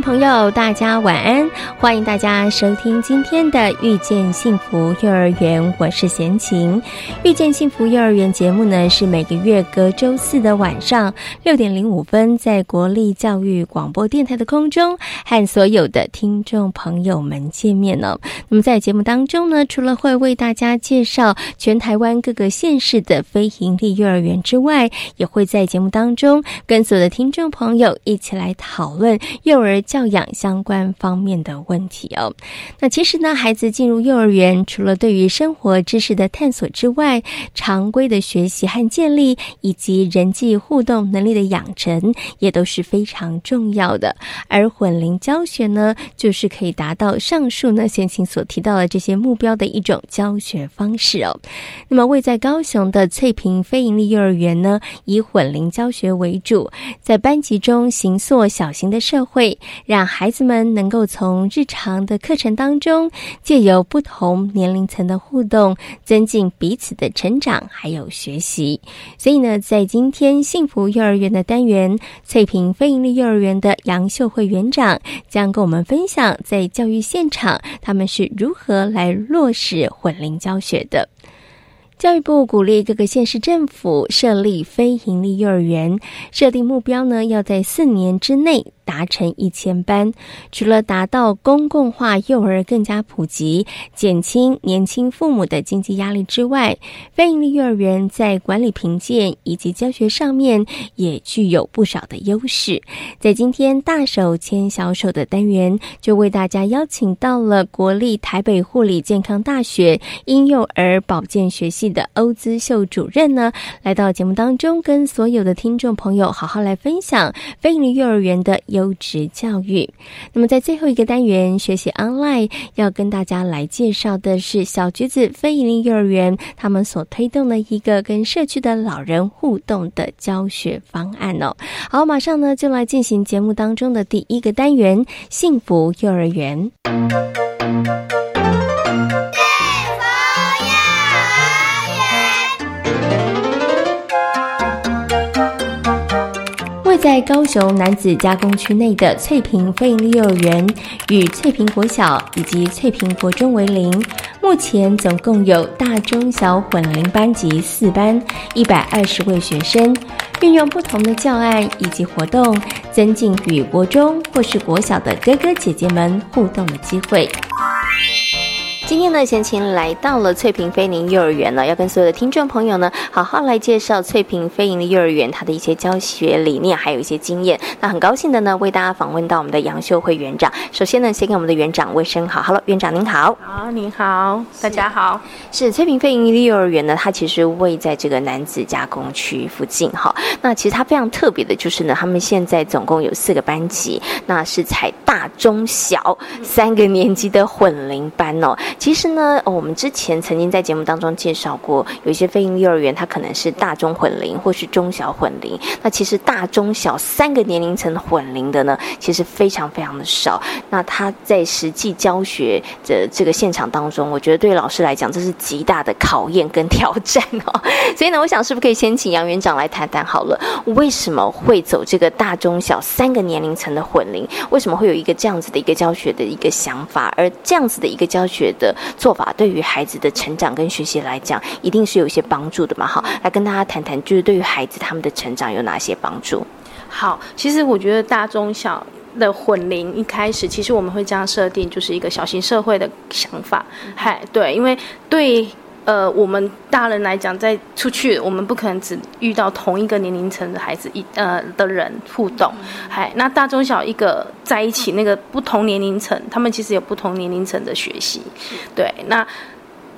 朋友，大家晚安！欢迎大家收听今天的《遇见幸福幼儿园》，我是贤琴。《遇见幸福幼儿园》节目呢，是每个月隔周四的晚上六点零五分，在国立教育广播电台的空中和所有的听众朋友们见面呢。那么在节目当中呢，除了会为大家介绍全台湾各个县市的非营利幼儿园之外，也会在节目当中跟所有的听众朋友一起来讨论幼儿。教养相关方面的问题哦。那其实呢，孩子进入幼儿园，除了对于生活知识的探索之外，常规的学习和建立，以及人际互动能力的养成，也都是非常重要的。而混龄教学呢，就是可以达到上述呢先前所提到的这些目标的一种教学方式哦。那么，位在高雄的翠屏非营利幼儿园呢，以混龄教学为主，在班级中形塑小型的社会。让孩子们能够从日常的课程当中，借由不同年龄层的互动，增进彼此的成长还有学习。所以呢，在今天幸福幼儿园的单元，翠屏非营利幼儿园的杨秀慧园长将跟我们分享，在教育现场他们是如何来落实混龄教学的。教育部鼓励各个县市政府设立非营利幼儿园，设定目标呢，要在四年之内。达成一千班，除了达到公共化幼儿更加普及，减轻年轻父母的经济压力之外，非营利幼儿园在管理评鉴以及教学上面也具有不少的优势。在今天大手牵小手的单元，就为大家邀请到了国立台北护理健康大学婴幼儿保健学系的欧姿秀主任呢，来到节目当中，跟所有的听众朋友好好来分享非营利幼儿园的。优质教育。那么，在最后一个单元学习 online，要跟大家来介绍的是小橘子非营利幼儿园他们所推动的一个跟社区的老人互动的教学方案哦。好，马上呢就来进行节目当中的第一个单元——幸福幼儿园。在高雄男子加工区内的翠屏非营利幼儿园，与翠屏国小以及翠屏国中为邻，目前总共有大中小混龄班级四班，一百二十位学生，运用不同的教案以及活动，增进与国中或是国小的哥哥姐姐们互动的机会。今天呢，贤琴来到了翠屏飞宁幼儿园呢，要跟所有的听众朋友呢，好好来介绍翠屏飞宁的幼儿园它的一些教学理念，还有一些经验。那很高兴的呢，为大家访问到我们的杨秀慧园长。首先呢，先给我们的园长问声好，Hello，园长您好。好，您好，大家好。是翠屏飞宁的幼儿园呢，它其实位在这个男子加工区附近哈。那其实它非常特别的就是呢，他们现在总共有四个班级，那是采大中小三个年级的混龄班哦。其实呢，我们之前曾经在节目当中介绍过，有一些非营幼儿园，它可能是大中混龄或是中小混龄。那其实大中小三个年龄层混龄的呢，其实非常非常的少。那他在实际教学的这个现场当中，我觉得对老师来讲，这是极大的考验跟挑战哦。所以呢，我想是不是可以先请杨园长来谈谈好了，为什么会走这个大中小三个年龄层的混龄？为什么会有一个这样子的一个教学的一个想法？而这样子的一个教学的做法对于孩子的成长跟学习来讲，一定是有一些帮助的嘛？好，来跟大家谈谈，就是对于孩子他们的成长有哪些帮助？好，其实我觉得大中小的混龄一开始，其实我们会这样设定，就是一个小型社会的想法。嗨，对，因为对。呃，我们大人来讲，在出去，我们不可能只遇到同一个年龄层的孩子一呃的人互动，还那大中小一个在一起，那个不同年龄层，他们其实有不同年龄层的学习，对，那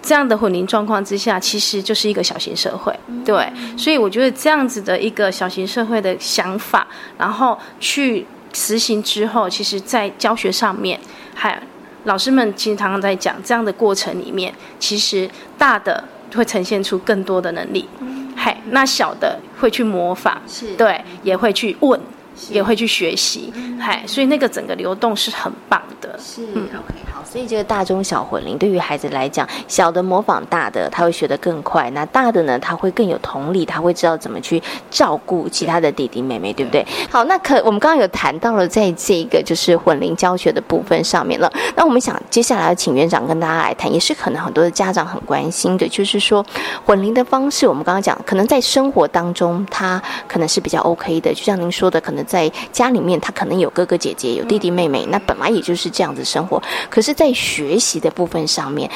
这样的混龄状况之下，其实就是一个小型社会，对，所以我觉得这样子的一个小型社会的想法，然后去实行之后，其实在教学上面还。老师们其实常常在讲，这样的过程里面，其实大的会呈现出更多的能力，嘿，那小的会去模仿，对，也会去问，也会去学习，嗨，所以那个整个流动是很棒的，是，OK 好。所以这个大中小混龄对于孩子来讲，小的模仿大的，他会学得更快；那大的呢，他会更有同理，他会知道怎么去照顾其他的弟弟妹妹，对不对？好，那可我们刚刚有谈到了，在这个就是混龄教学的部分上面了。那我们想接下来请园长跟大家来谈，也是可能很多的家长很关心的，就是说混龄的方式，我们刚刚讲，可能在生活当中他可能是比较 OK 的，就像您说的，可能在家里面他可能有哥哥姐姐，有弟弟妹妹，那本来也就是这样子生活，可是。在学习的部分上面，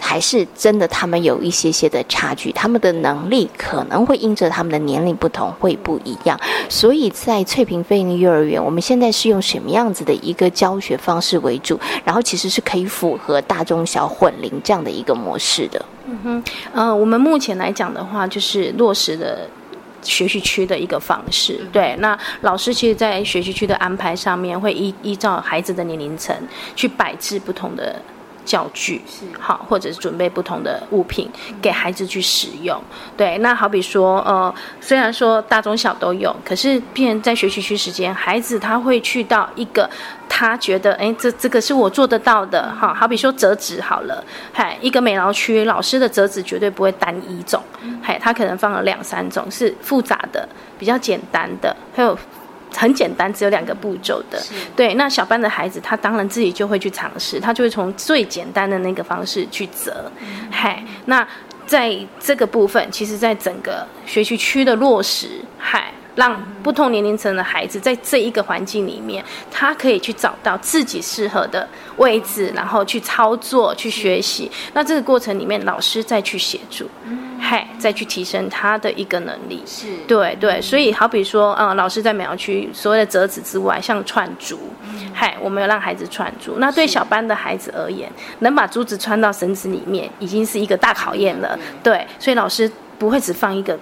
还是真的他们有一些些的差距，他们的能力可能会因着他们的年龄不同会不一样。所以在翠屏飞鹰幼儿园，我们现在是用什么样子的一个教学方式为主？然后其实是可以符合大中小混龄这样的一个模式的。嗯哼，呃，我们目前来讲的话，就是落实的。学习区的一个方式，对，那老师其实，在学习区的安排上面，会依依照孩子的年龄层去摆置不同的。教具是好，或者是准备不同的物品给孩子去使用。对，那好比说，呃，虽然说大中小都有，可是，变在学习区时间，孩子他会去到一个他觉得，哎，这这个是我做得到的。哈，好比说折纸好了，嗨，一个美劳区老师的折纸绝对不会单一种，嗨，他可能放了两三种，是复杂的，比较简单的，还有。很简单，只有两个步骤的。对，那小班的孩子，他当然自己就会去尝试，他就会从最简单的那个方式去折。嗨，那在这个部分，其实在整个学习区的落实，嗨。让不同年龄层的孩子在这一个环境里面，他可以去找到自己适合的位置，然后去操作、去学习。那这个过程里面，老师再去协助，嗨，再去提升他的一个能力。是，对对。所以，好比说，嗯，老师在美劳区所谓的折纸之外，像串珠，嗨，我们要让孩子串珠。那对小班的孩子而言，能把珠子穿到绳子里面，已经是一个大考验了。对，所以老师不会只放一个。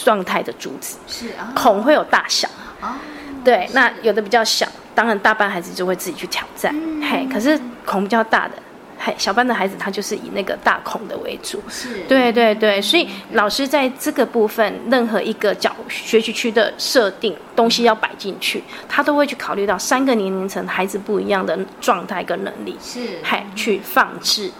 状态的珠子是啊，孔会有大小哦，对，那有的比较小，当然大班孩子就会自己去挑战，嘿，可是孔比较大的。嘿，小班的孩子他就是以那个大孔的为主，是，对对对，所以老师在这个部分，任何一个角学习区的设定东西要摆进去，他都会去考虑到三个年龄层孩子不一样的状态跟能力，是，还，去放置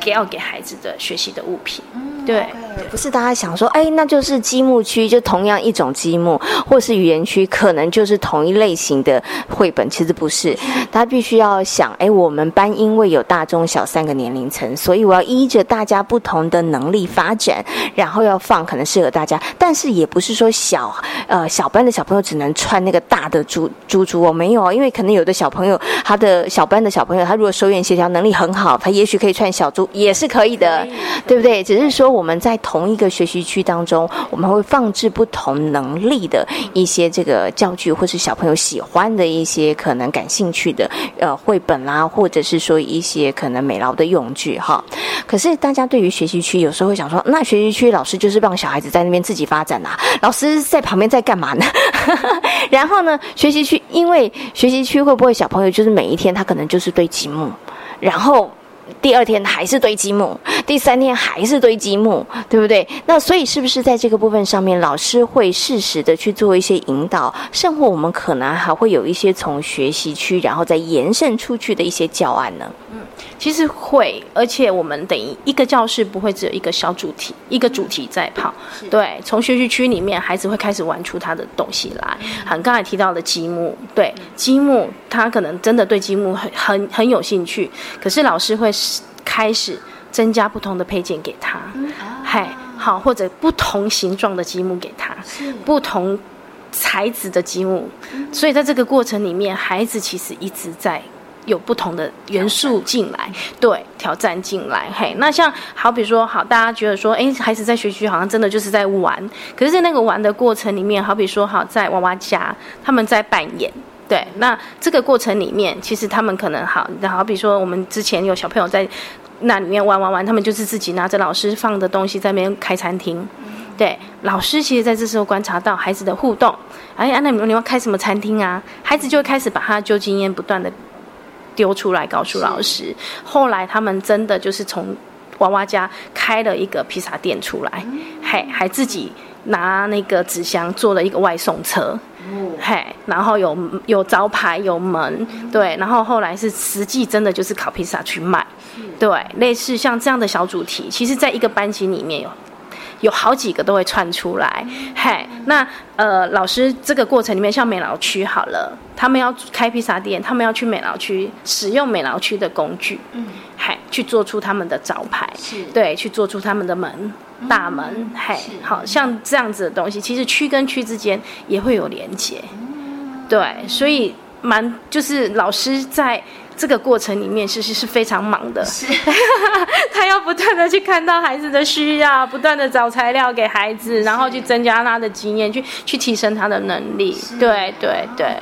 给要给孩子的学习的物品，对，不是大家想说，哎，那就是积木区，就同样一种积木，或是语言区，可能就是同一类型的绘本，其实不是，他必须要想，哎，我们班因为有大中小。三个年龄层，所以我要依着大家不同的能力发展，然后要放可能适合大家，但是也不是说小呃小班的小朋友只能穿那个大的珠珠珠哦，没有哦，因为可能有的小朋友他的小班的小朋友，他如果手眼协调能力很好，他也许可以穿小珠也是可以的，对不对？只是说我们在同一个学习区当中，我们会放置不同能力的一些这个教具，或是小朋友喜欢的一些可能感兴趣的呃绘本啦，或者是说一些可能美劳的用具哈，可是大家对于学习区有时候会想说，那学习区老师就是让小孩子在那边自己发展啊，老师在旁边在干嘛呢？然后呢，学习区因为学习区会不会小朋友就是每一天他可能就是堆积木，然后。第二天还是堆积木，第三天还是堆积木，对不对？那所以是不是在这个部分上面，老师会适时的去做一些引导，甚或我们可能还会有一些从学习区，然后再延伸出去的一些教案呢？嗯，其实会，而且我们等于一个教室不会只有一个小主题，一个主题在跑。对，从学习区里面，孩子会开始玩出他的东西来。很刚才提到的积木，对，积木他可能真的对积木很很很有兴趣，可是老师会。开始增加不同的配件给他，嗨，好，或者不同形状的积木给他，不同材质的积木，所以在这个过程里面，孩子其实一直在有不同的元素进来，对，挑战进来。嘿，那像好比说，好，大家觉得说，哎，孩子在学区好像真的就是在玩，可是，在那个玩的过程里面，好比说，好在娃娃家，他们在扮演。对，那这个过程里面，其实他们可能好，好比说，我们之前有小朋友在那里面玩玩玩，他们就是自己拿着老师放的东西在那边开餐厅。对，老师其实在这时候观察到孩子的互动，哎，那你们你要开什么餐厅啊？孩子就会开始把他旧经验不断的丢出来告诉老师。后来他们真的就是从娃娃家开了一个披萨店出来，还还自己拿那个纸箱做了一个外送车。嘿，然后有有招牌有门，对，然后后来是实际真的就是烤披萨去卖，对，类似像这样的小主题，其实在一个班级里面有有好几个都会串出来，嘿，那呃老师这个过程里面，像美劳区好了，他们要开披萨店，他们要去美劳区使用美劳区的工具，嗯，嘿，去做出他们的招牌，是，对，去做出他们的门。大门，嘿，好像这样子的东西，其实区跟区之间也会有连接，对，所以蛮就是老师在这个过程里面，其实是非常忙的，他要不断的去看到孩子的需要，不断的找材料给孩子，然后去增加他的经验，去去提升他的能力，对对对。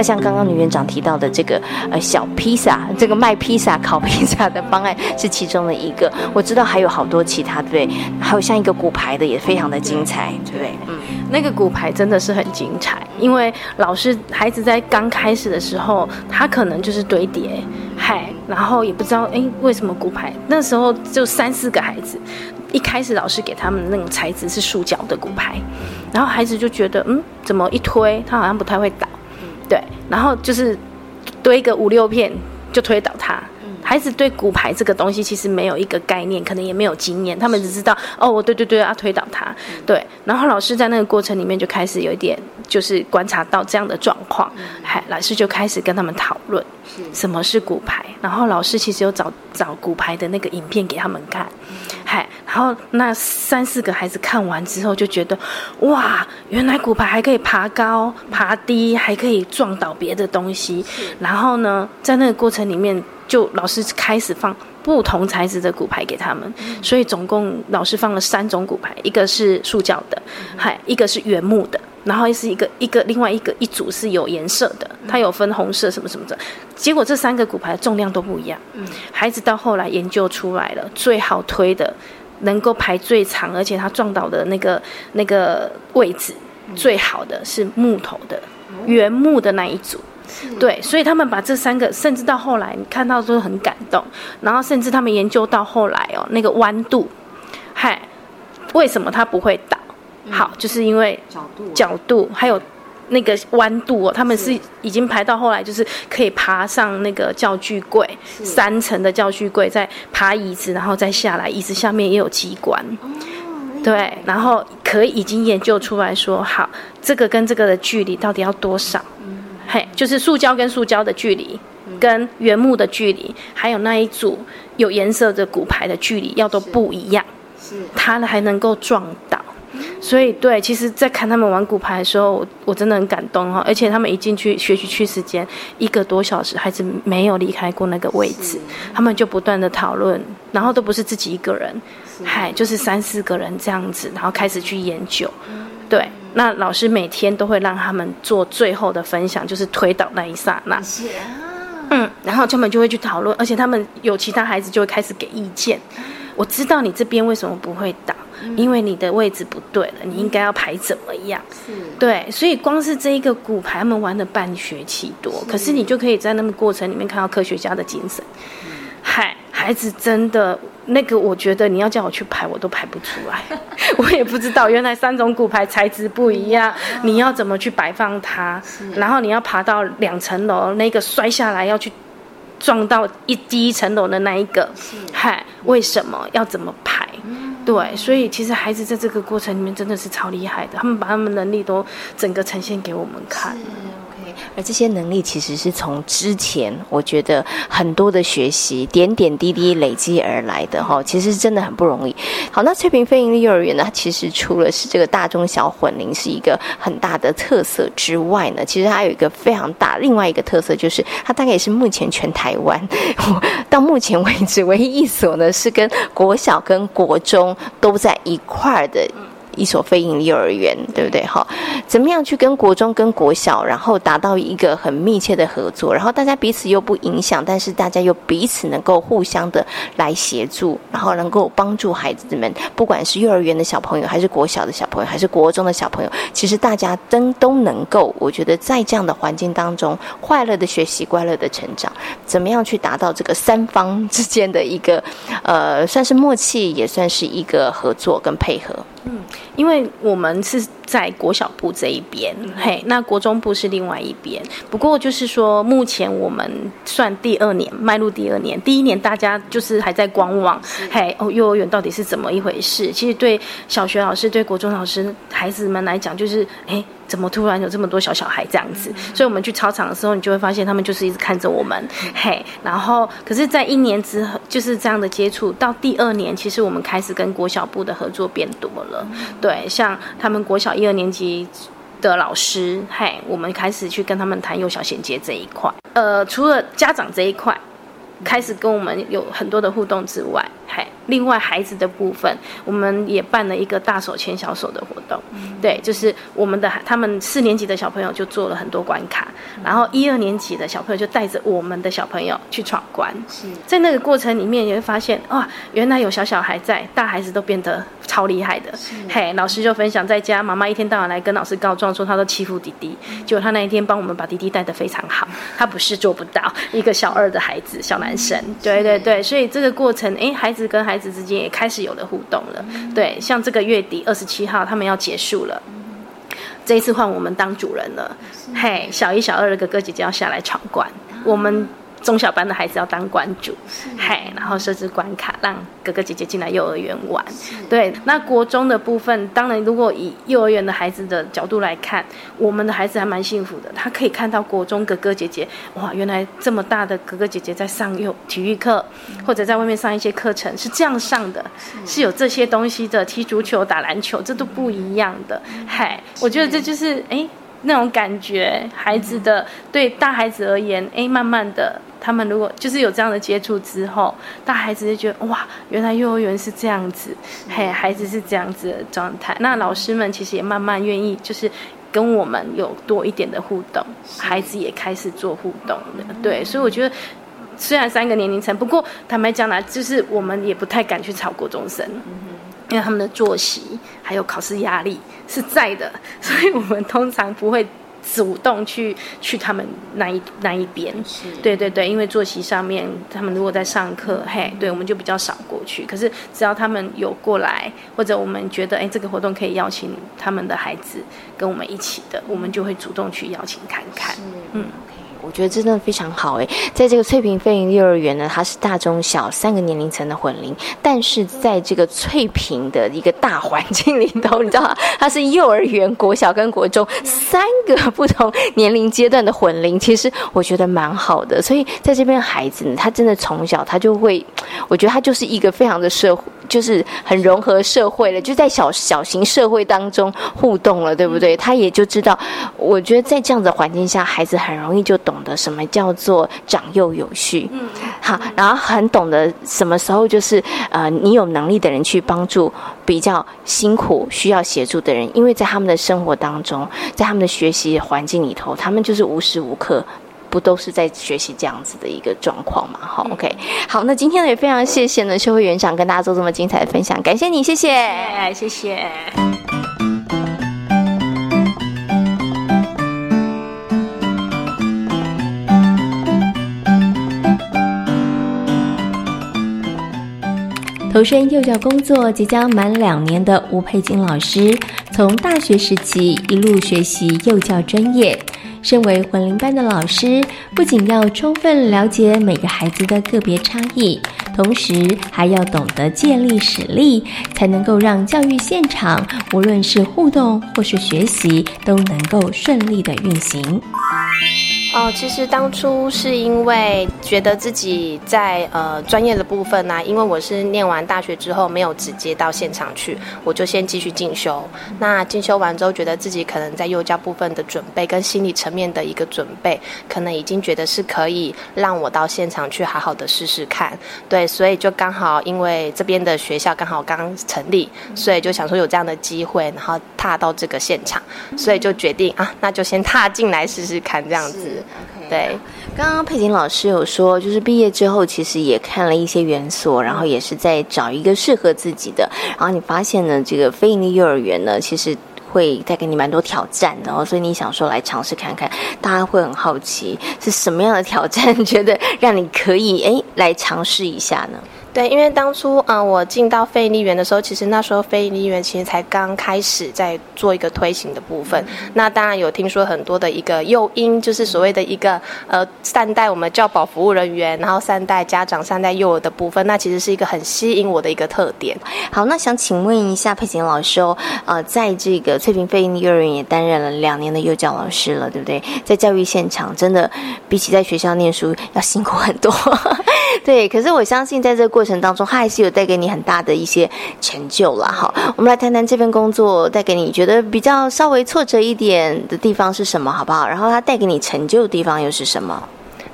那像刚刚女园长提到的这个呃小披萨，这个卖披萨、烤披萨的方案是其中的一个。我知道还有好多其他，对？还有像一个骨牌的也非常的精彩，对不对？嗯，那个骨牌真的是很精彩，因为老师孩子在刚开始的时候，他可能就是堆叠，嗨，然后也不知道哎为什么骨牌那时候就三四个孩子，一开始老师给他们那种材质是塑胶的骨牌，然后孩子就觉得嗯怎么一推他好像不太会倒。对，然后就是堆个五六片就推倒它。孩子对骨牌这个东西其实没有一个概念，可能也没有经验，他们只知道哦，对对对，要推倒它。对，然后老师在那个过程里面就开始有一点，就是观察到这样的状况，还老师就开始跟他们讨论什么是骨牌，然后老师其实有找找骨牌的那个影片给他们看。嗨，然后那三四个孩子看完之后就觉得，哇，原来骨牌还可以爬高、爬低，还可以撞倒别的东西。然后呢，在那个过程里面，就老师开始放不同材质的骨牌给他们。所以总共老师放了三种骨牌，一个是塑胶的，嗨，一个是原木的。然后是一个一个另外一个一组是有颜色的，它有分红色什么什么的。结果这三个骨牌重量都不一样。嗯，孩子到后来研究出来了，最好推的，能够排最长，而且他撞倒的那个那个位置最好的是木头的原木的那一组。对，所以他们把这三个，甚至到后来你看到都很感动。然后甚至他们研究到后来哦，那个弯度，嗨，为什么它不会倒？好，就是因为角度、角度还有那个弯度哦，他们是已经排到后来，就是可以爬上那个教具柜，三层的教具柜，再爬椅子，然后再下来，椅子下面也有机关。对，然后可以已经研究出来说，好，这个跟这个的距离到底要多少？嘿，就是塑胶跟塑胶的距离，跟原木的距离，还有那一组有颜色的骨牌的距离要都不一样，是。它还能够撞到。所以，对，其实，在看他们玩骨牌的时候，我我真的很感动哈。而且，他们一进去学习区时间一个多小时，孩子没有离开过那个位置，他们就不断的讨论，然后都不是自己一个人，嗨，就是三四个人这样子，然后开始去研究。对，那老师每天都会让他们做最后的分享，就是推倒那一刹那。是啊。嗯，然后他们就会去讨论，而且他们有其他孩子就会开始给意见。我知道你这边为什么不会倒。因为你的位置不对了，你应该要排怎么样？是，对，所以光是这一个骨牌，他们玩了半学期多，可是你就可以在那个过程里面看到科学家的精神。嗨，孩子真的那个，我觉得你要叫我去排，我都排不出来。我也不知道，原来三种骨牌材质不一样，你要怎么去摆放它？然后你要爬到两层楼，那个摔下来要去撞到一第一层楼的那一个，嗨，为什么要怎么排？对，所以其实孩子在这个过程里面真的是超厉害的，他们把他们能力都整个呈现给我们看。而这些能力其实是从之前我觉得很多的学习点点滴滴累积而来的哈，其实真的很不容易。好，那翠屏飞盈利幼儿园呢，它其实除了是这个大中小混龄是一个很大的特色之外呢，其实它有一个非常大另外一个特色，就是它大概也是目前全台湾 到目前为止唯一一所呢是跟国小跟国中都在一块儿的。一所非营利幼儿园，对不对？哈，怎么样去跟国中、跟国小，然后达到一个很密切的合作，然后大家彼此又不影响，但是大家又彼此能够互相的来协助，然后能够帮助孩子们，不管是幼儿园的小朋友，还是国小的小朋友，还是国中的小朋友，其实大家都都能够，我觉得在这样的环境当中，快乐的学习，快乐的成长，怎么样去达到这个三方之间的一个，呃，算是默契，也算是一个合作跟配合。嗯，因为我们是在国小部这一边，嘿，那国中部是另外一边。不过就是说，目前我们算第二年，迈入第二年。第一年大家就是还在观望，嘿，哦，幼儿园到底是怎么一回事？其实对小学老师、对国中老师孩子们来讲，就是哎。怎么突然有这么多小小孩这样子？所以我们去操场的时候，你就会发现他们就是一直看着我们，嘿。然后，可是，在一年之后，就是这样的接触，到第二年，其实我们开始跟国小部的合作变多了。对，像他们国小一二年级的老师，嘿，我们开始去跟他们谈幼小衔接这一块。呃，除了家长这一块。开始跟我们有很多的互动之外，还另外孩子的部分，我们也办了一个大手牵小手的活动。对，就是我们的他们四年级的小朋友就做了很多关卡，然后一二年级的小朋友就带着我们的小朋友去闯关。是在那个过程里面，你会发现哇，原来有小小孩在，大孩子都变得超厉害的。嘿，老师就分享在家，妈妈一天到晚来跟老师告状，说他都欺负弟弟，结果他那一天帮我们把弟弟带得非常好。他不是做不到，一个小二的孩子，小男。对对对，所以这个过程，哎，孩子跟孩子之间也开始有了互动了。对，像这个月底二十七号，他们要结束了，这一次换我们当主人了。嘿，小一、小二的哥哥姐姐要下来闯关，我们。中小班的孩子要当关主，嗨，然后设置关卡，让哥哥姐姐进来幼儿园玩。对，那国中的部分，当然如果以幼儿园的孩子的角度来看，我们的孩子还蛮幸福的，他可以看到国中哥哥姐姐，哇，原来这么大的哥哥姐姐在上幼体育课，或者在外面上一些课程是这样上的，是有这些东西的，踢足球、打篮球，这都不一样的。嗨，我觉得这就是哎。那种感觉，孩子的对大孩子而言，哎，慢慢的，他们如果就是有这样的接触之后，大孩子就觉得哇，原来幼儿园是这样子，嘿，孩子是这样子的状态。那老师们其实也慢慢愿意，就是跟我们有多一点的互动，孩子也开始做互动的，对。所以我觉得，虽然三个年龄层，不过坦白讲呢，就是我们也不太敢去吵国中生。因为他们的作息还有考试压力是在的，所以我们通常不会主动去去他们那一那一边。对对对，因为作息上面，他们如果在上课，嘿，对，我们就比较少过去。可是只要他们有过来，或者我们觉得哎，这个活动可以邀请他们的孩子跟我们一起的，我们就会主动去邀请看看。嗯。我觉得真的非常好诶，在这个翠屏飞云幼儿园呢，它是大中小三个年龄层的混龄，但是在这个翠屏的一个大环境里头，你知道它是幼儿园、国小跟国中三个不同年龄阶段的混龄，其实我觉得蛮好的。所以在这边孩子呢，他真的从小他就会，我觉得他就是一个非常的社会。就是很融合社会了，就在小小型社会当中互动了，对不对？他也就知道，我觉得在这样的环境下，孩子很容易就懂得什么叫做长幼有序。嗯，好，然后很懂得什么时候就是呃，你有能力的人去帮助比较辛苦需要协助的人，因为在他们的生活当中，在他们的学习环境里头，他们就是无时无刻。不都是在学习这样子的一个状况嘛？好，OK，好，那今天呢也非常谢谢呢，社会园长跟大家做这么精彩的分享，感谢你，谢谢，谢谢。投身幼教工作即将满两年的吴佩金老师，从大学时期一路学习幼教专业。身为魂灵班的老师，不仅要充分了解每个孩子的个别差异，同时还要懂得建立实力，才能够让教育现场无论是互动或是学习都能够顺利的运行。哦，其实当初是因为觉得自己在呃专业的部分呢，因为我是念完大学之后没有直接到现场去，我就先继续进修。那进修完之后，觉得自己可能在幼教部分的准备跟心理层面的一个准备，可能已经觉得是可以让我到现场去好好的试试看。对，所以就刚好因为这边的学校刚好刚成立，所以就想说有这样的机会，然后踏到这个现场，所以就决定啊，那就先踏进来试试看这样子。对，刚刚佩锦老师有说，就是毕业之后其实也看了一些园所，然后也是在找一个适合自己的。然后你发现呢，这个非营利幼儿园呢，其实会带给你蛮多挑战的哦。所以你想说来尝试看看，大家会很好奇是什么样的挑战，觉得让你可以哎来尝试一下呢？对，因为当初嗯，我进到非利园的时候，其实那时候非利园其实才刚开始在做一个推行的部分。那当然有听说很多的一个诱因，就是所谓的一个呃善待我们教保服务人员，然后善待家长、善待幼儿的部分，那其实是一个很吸引我的一个特点。好，那想请问一下佩琴老师哦，呃，在这个翠屏非营利幼儿园也担任了两年的幼教老师了，对不对？在教育现场，真的比起在学校念书要辛苦很多。对，可是我相信在这个过程当中，它还是有带给你很大的一些成就了哈。我们来谈谈这份工作带给你觉得比较稍微挫折一点的地方是什么，好不好？然后它带给你成就的地方又是什么？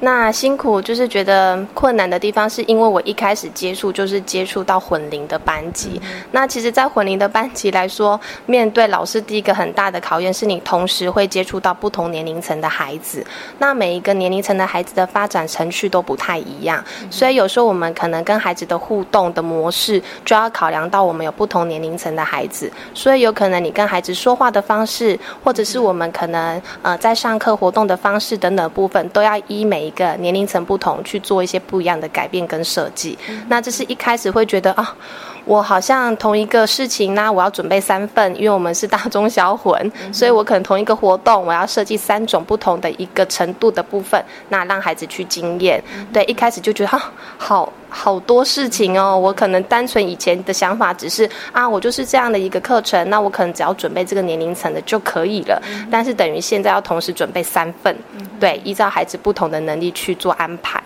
那辛苦就是觉得困难的地方，是因为我一开始接触就是接触到混龄的班级。那其实，在混龄的班级来说，面对老师第一个很大的考验，是你同时会接触到不同年龄层的孩子。那每一个年龄层的孩子的发展程序都不太一样，所以有时候我们可能跟孩子的互动的模式，就要考量到我们有不同年龄层的孩子。所以有可能你跟孩子说话的方式，或者是我们可能呃在上课活动的方式等等部分，都要依每。一个年龄层不同去做一些不一样的改变跟设计，那这是一开始会觉得啊，我好像同一个事情呢，我要准备三份，因为我们是大中小混，所以我可能同一个活动，我要设计三种不同的一个程度的部分，那让孩子去经验。对，一开始就觉得啊，好。好多事情哦，我可能单纯以前的想法只是啊，我就是这样的一个课程，那我可能只要准备这个年龄层的就可以了。但是等于现在要同时准备三份，对，依照孩子不同的能力去做安排。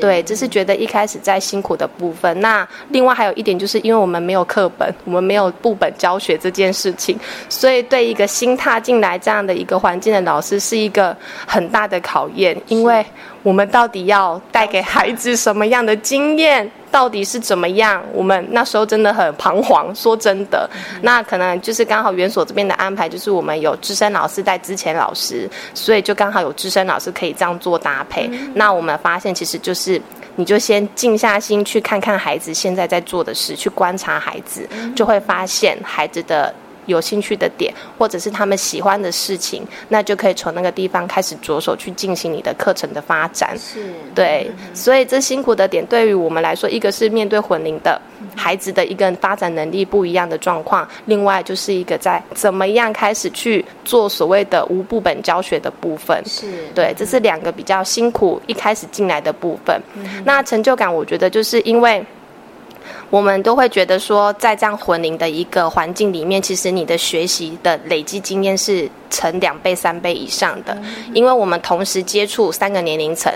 对，这是觉得一开始在辛苦的部分。那另外还有一点就是，因为我们没有课本，我们没有部本教学这件事情，所以对一个新踏进来这样的一个环境的老师是一个很大的考验，因为。我们到底要带给孩子什么样的经验？到底是怎么样？我们那时候真的很彷徨。说真的，那可能就是刚好园所这边的安排，就是我们有资深老师带之前老师，所以就刚好有资深老师可以这样做搭配。那我们发现，其实就是你就先静下心去看看孩子现在在做的事，去观察孩子，就会发现孩子的。有兴趣的点，或者是他们喜欢的事情，那就可以从那个地方开始着手去进行你的课程的发展。是，对，所以这辛苦的点对于我们来说，一个是面对混龄的孩子的一个发展能力不一样的状况，另外就是一个在怎么样开始去做所谓的无部本教学的部分。是，对，这是两个比较辛苦一开始进来的部分。那成就感，我觉得就是因为。我们都会觉得说，在这样混龄的一个环境里面，其实你的学习的累积经验是成两倍、三倍以上的，因为我们同时接触三个年龄层。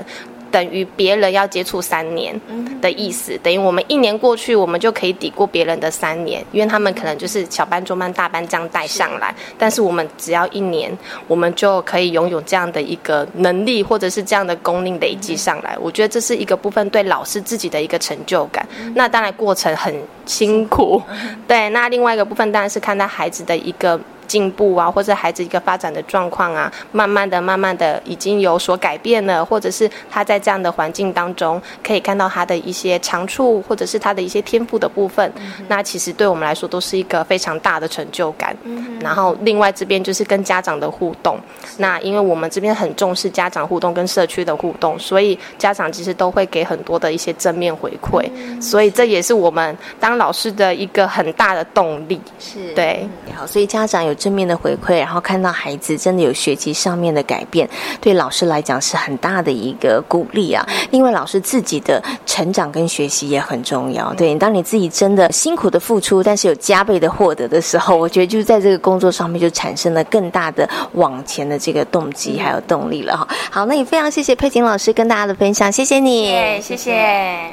等于别人要接触三年的意思，等于我们一年过去，我们就可以抵过别人的三年，因为他们可能就是小班、中班、大班这样带上来，但是我们只要一年，我们就可以拥有这样的一个能力，或者是这样的功力累积上来。我觉得这是一个部分对老师自己的一个成就感。那当然过程很辛苦，对。那另外一个部分当然是看到孩子的一个。进步啊，或者孩子一个发展的状况啊，慢慢的、慢慢的已经有所改变了，或者是他在这样的环境当中可以看到他的一些长处，或者是他的一些天赋的部分，那其实对我们来说都是一个非常大的成就感。然后另外这边就是跟家长的互动，那因为我们这边很重视家长互动跟社区的互动，所以家长其实都会给很多的一些正面回馈，所以这也是我们当老师的一个很大的动力。是对，好，所以家长有。正面的回馈，然后看到孩子真的有学习上面的改变，对老师来讲是很大的一个鼓励啊。另外，老师自己的成长跟学习也很重要。对，当你自己真的辛苦的付出，但是有加倍的获得的时候，我觉得就在这个工作上面就产生了更大的往前的这个动机还有动力了哈。好，那也非常谢谢佩锦老师跟大家的分享，谢谢你，谢谢。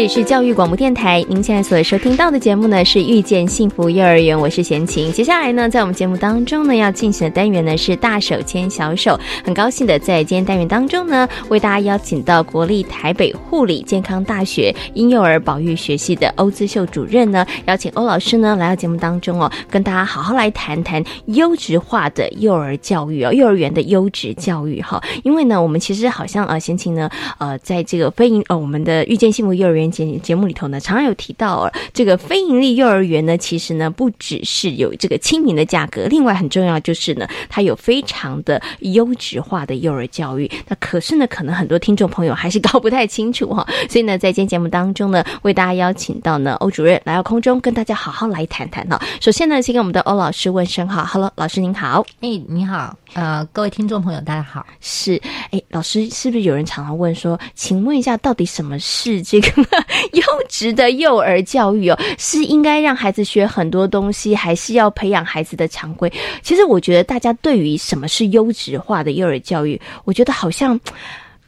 这里是教育广播电台，您现在所收听到的节目呢是遇见幸福幼儿园，我是贤琴。接下来呢，在我们节目当中呢，要进行的单元呢是大手牵小手。很高兴的在今天单元当中呢，为大家邀请到国立台北护理健康大学婴幼儿保育学系的欧姿秀主任呢，邀请欧老师呢来到节目当中哦，跟大家好好来谈谈优质化的幼儿教育哦，幼儿园的优质教育哈。因为呢，我们其实好像呃，贤琴呢，呃，在这个非营呃，我们的遇见幸福幼儿园。节节目里头呢，常常有提到这个非盈利幼儿园呢，其实呢不只是有这个亲民的价格，另外很重要就是呢，它有非常的优质化的幼儿教育。那可是呢，可能很多听众朋友还是搞不太清楚哈。所以呢，在今天节目当中呢，为大家邀请到呢欧主任来到空中，跟大家好好来谈谈哈。首先呢，先跟我们的欧老师问声好，Hello，老师您好。哎，你好，呃，各位听众朋友大家好。是，哎，老师是不是有人常常问说，请问一下，到底什么是这个？优质的幼儿教育哦，是应该让孩子学很多东西，还是要培养孩子的常规？其实我觉得大家对于什么是优质化的幼儿教育，我觉得好像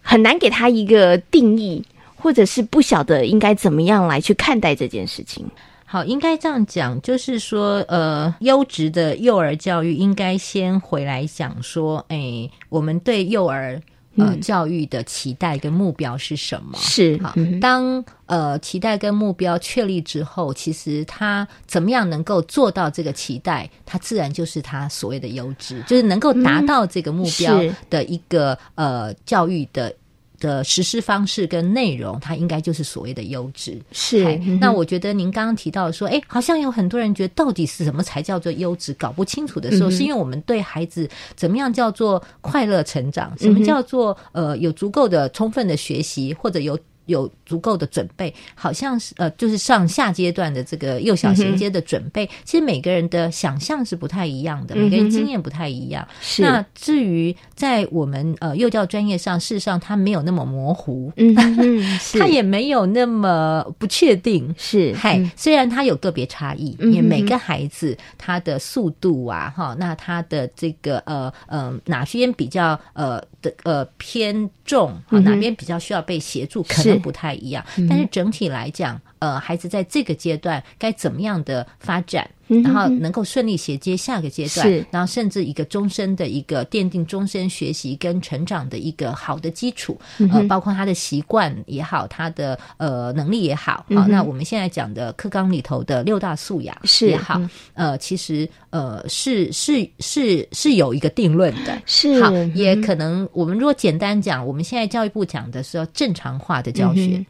很难给他一个定义，或者是不晓得应该怎么样来去看待这件事情。好，应该这样讲，就是说，呃，优质的幼儿教育应该先回来讲说，哎，我们对幼儿。呃，教育的期待跟目标是什么？是好，当呃期待跟目标确立之后，其实他怎么样能够做到这个期待，他自然就是他所谓的优质，就是能够达到这个目标的一个呃教育的。的实施方式跟内容，它应该就是所谓的优质。是，那我觉得您刚刚提到说，哎，好像有很多人觉得到底是什么才叫做优质，搞不清楚的时候，是因为我们对孩子怎么样叫做快乐成长，什么叫做呃有足够的充分的学习，或者有。有足够的准备，好像是呃，就是上下阶段的这个幼小衔接的准备，其实每个人的想象是不太一样的，每个人经验不太一样。是。那至于在我们呃幼教专业上，事实上它没有那么模糊，嗯嗯，它也没有那么不确定。是，嗨，虽然它有个别差异，因为每个孩子他的速度啊，哈，那他的这个呃呃哪边比较呃的呃偏重，哈，哪边比较需要被协助，可能不太一样。但是整体来讲，呃，孩子在这个阶段该怎么样的发展？然后能够顺利衔接下个阶段，然后甚至一个终身的一个奠定终身学习跟成长的一个好的基础，呃，包括他的习惯也好，他的呃能力也好，啊，那我们现在讲的课纲里头的六大素养也好，呃，其实呃是是是是有一个定论的，是好，也可能我们如果简单讲，我们现在教育部讲的是要正常化的教学。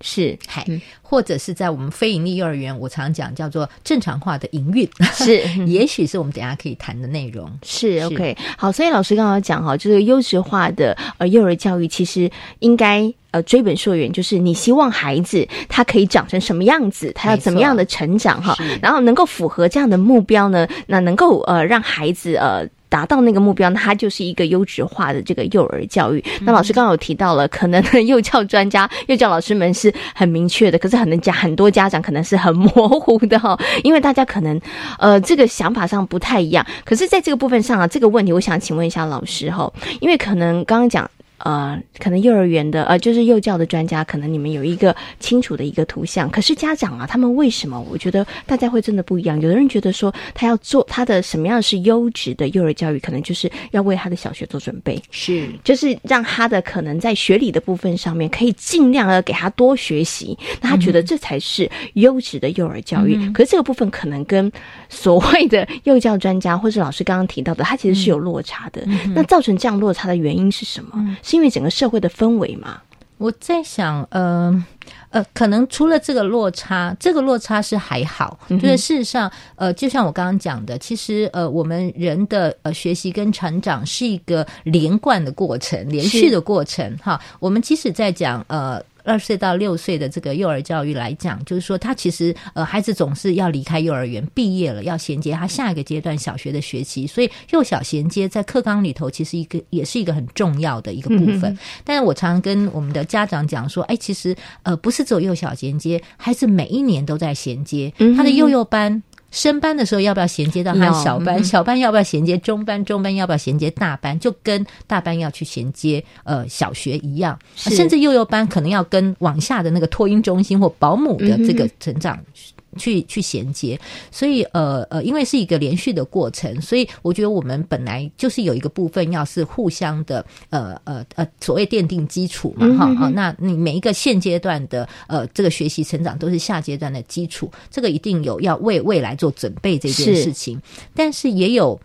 是，嗨，或者是在我们非盈利幼儿园，我常讲叫做正常化的营运，是，也许是我们等下可以谈的内容。是，OK，好，所以老师刚刚讲哈，就是优质化的呃幼儿教育，其实应该呃追本溯源，就是你希望孩子他可以长成什么样子，他要怎么样的成长哈，然后能够符合这样的目标呢？那能够呃让孩子呃。达到那个目标，它就是一个优质化的这个幼儿教育。那老师刚刚有提到了，可能幼教专家、幼教老师们是很明确的，可是很多家很多家长可能是很模糊的哈，因为大家可能呃这个想法上不太一样。可是在这个部分上啊，这个问题我想请问一下老师哈，因为可能刚刚讲。呃，可能幼儿园的呃，就是幼教的专家，可能你们有一个清楚的一个图像。可是家长啊，他们为什么？我觉得大家会真的不一样。有的人觉得说，他要做他的什么样是优质的幼儿教育，可能就是要为他的小学做准备，是，就是让他的可能在学理的部分上面，可以尽量的给他多学习。那他觉得这才是优质的幼儿教育。可是这个部分可能跟所谓的幼教专家或是老师刚刚提到的，他其实是有落差的。那造成这样落差的原因是什么？是因为整个社会的氛围嘛？我在想，呃呃，可能除了这个落差，这个落差是还好。就是事实上，呃，就像我刚刚讲的，其实呃，我们人的呃学习跟成长是一个连贯的过程，连续的过程。哈，我们即使在讲呃。二岁到六岁的这个幼儿教育来讲，就是说，他其实呃，孩子总是要离开幼儿园，毕业了，要衔接他下一个阶段小学的学期，所以幼小衔接在课纲里头，其实一个也是一个很重要的一个部分。但是我常常跟我们的家长讲说，哎，其实呃，不是只有幼小衔接，孩子每一年都在衔接他的幼幼班。升班的时候要不要衔接到他小班？小班要不要衔接中班？中班要不要衔接大班？就跟大班要去衔接呃小学一样，甚至幼幼班可能要跟往下的那个托婴中心或保姆的这个成长。去去衔接，所以呃呃，因为是一个连续的过程，所以我觉得我们本来就是有一个部分要是互相的呃呃呃，所谓奠定基础嘛哈啊，那你每一个现阶段的呃这个学习成长都是下阶段的基础，这个一定有要为未来做准备这件事情，但是也有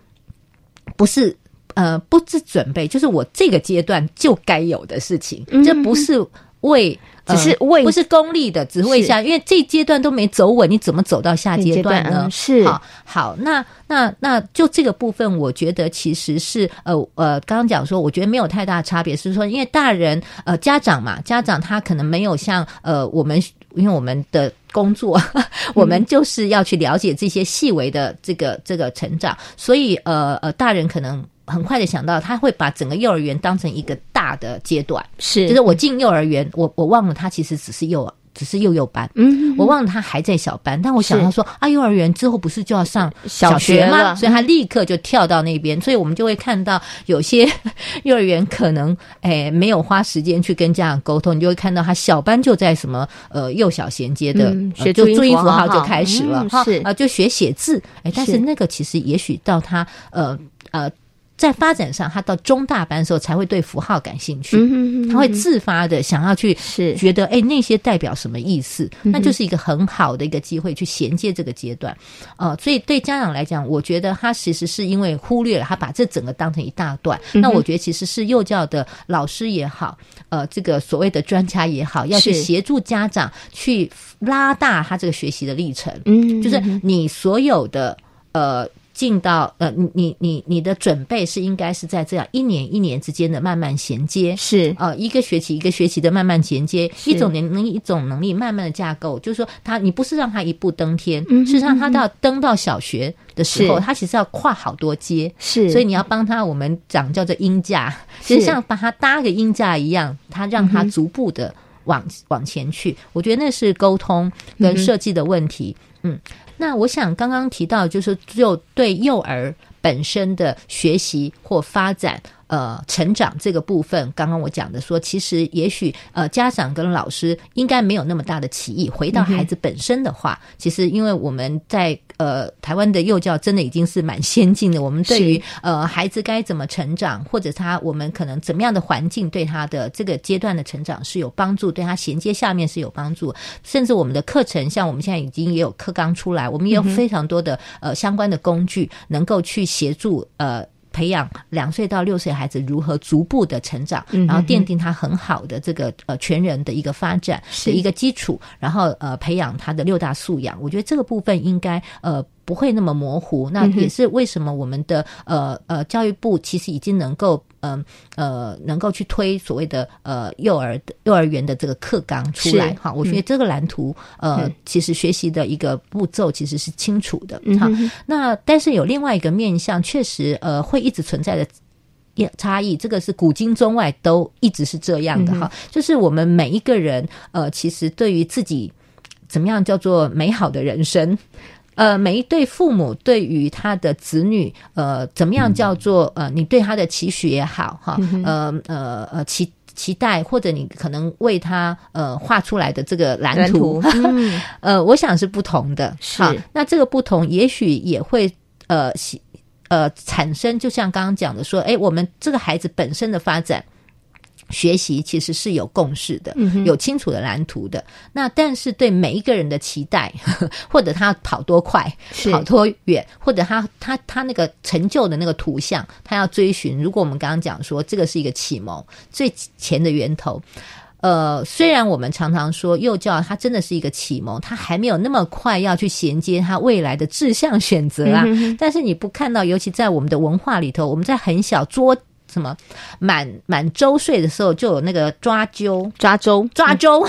不是呃不是准备，就是我这个阶段就该有的事情，这不是为。只是为不是功利的，只为下，因为这阶段都没走稳，你怎么走到下阶段呢？是好，好，那那那就这个部分，我觉得其实是呃呃，刚刚讲说，我觉得没有太大差别，是说，因为大人呃家长嘛，家长他可能没有像呃我们，因为我们的工作，我们就是要去了解这些细微的这个这个成长，所以呃呃，大人可能。很快的想到，他会把整个幼儿园当成一个大的阶段，是，就是我进幼儿园，我我忘了他其实只是幼，只是幼幼班，嗯，我忘了他还在小班，但我想到说啊，幼儿园之后不是就要上小学吗？所以他立刻就跳到那边，所以我们就会看到有些 幼儿园可能诶没有花时间去跟家长沟通，你就会看到他小班就在什么呃幼小衔接的学注音符号就开始了，是。啊，就学写字，哎，但是。那个其实也许到他呃呃。在发展上，他到中大班的时候才会对符号感兴趣，他会自发的想要去是觉得，哎，那些代表什么意思？那就是一个很好的一个机会去衔接这个阶段。呃，所以对家长来讲，我觉得他其实是因为忽略了他把这整个当成一大段。那我觉得其实是幼教的老师也好，呃，这个所谓的专家也好，要去协助家长去拉大他这个学习的历程。嗯，就是你所有的呃。进到呃，你你你你的准备是应该是在这样一年一年之间的慢慢衔接，是。呃一个学期一个学期的慢慢衔接，一种能力一种能力慢慢的架构，就是说他你不是让他一步登天，事实上他到登到小学的时候，他其实要跨好多阶，是，所以你要帮他我们讲叫做音架，其实像把他搭个音架一样，他让他逐步的往往前去，我觉得那是沟通跟设计的问题，嗯。那我想刚刚提到，就是只有对幼儿本身的学习或发展。呃，成长这个部分，刚刚我讲的说，其实也许呃，家长跟老师应该没有那么大的歧义。回到孩子本身的话，其实因为我们在呃台湾的幼教真的已经是蛮先进的。我们对于呃孩子该怎么成长，或者他我们可能怎么样的环境对他的这个阶段的成长是有帮助，对他衔接下面是有帮助。甚至我们的课程，像我们现在已经也有课纲出来，我们也有非常多的呃相关的工具，能够去协助呃。培养两岁到六岁孩子如何逐步的成长，然后奠定他很好的这个呃全人的一个发展的一个基础，然后呃培养他的六大素养。我觉得这个部分应该呃。不会那么模糊，那也是为什么我们的呃呃教育部其实已经能够嗯呃能够去推所谓的呃幼儿幼儿园的这个课纲出来哈。我觉得这个蓝图呃其实学习的一个步骤其实是清楚的哈。那但是有另外一个面向，确实呃会一直存在的差异，这个是古今中外都一直是这样的哈。就是我们每一个人呃其实对于自己怎么样叫做美好的人生。呃，每一对父母对于他的子女，呃，怎么样叫做呃，你对他的期许也好，哈，呃呃呃期期待，或者你可能为他呃画出来的这个蓝图，呃，我想是不同的。是，那这个不同，也许也会呃呃产生，就像刚刚讲的说，哎，我们这个孩子本身的发展。学习其实是有共识的，有清楚的蓝图的。那但是对每一个人的期待，或者他跑多快、跑多远，或者他他他那个成就的那个图像，他要追寻。如果我们刚刚讲说这个是一个启蒙最前的源头，呃，虽然我们常常说幼教它真的是一个启蒙，它还没有那么快要去衔接他未来的志向选择啊。但是你不看到，尤其在我们的文化里头，我们在很小捉。什么满满周岁的时候就有那个抓阄抓周抓周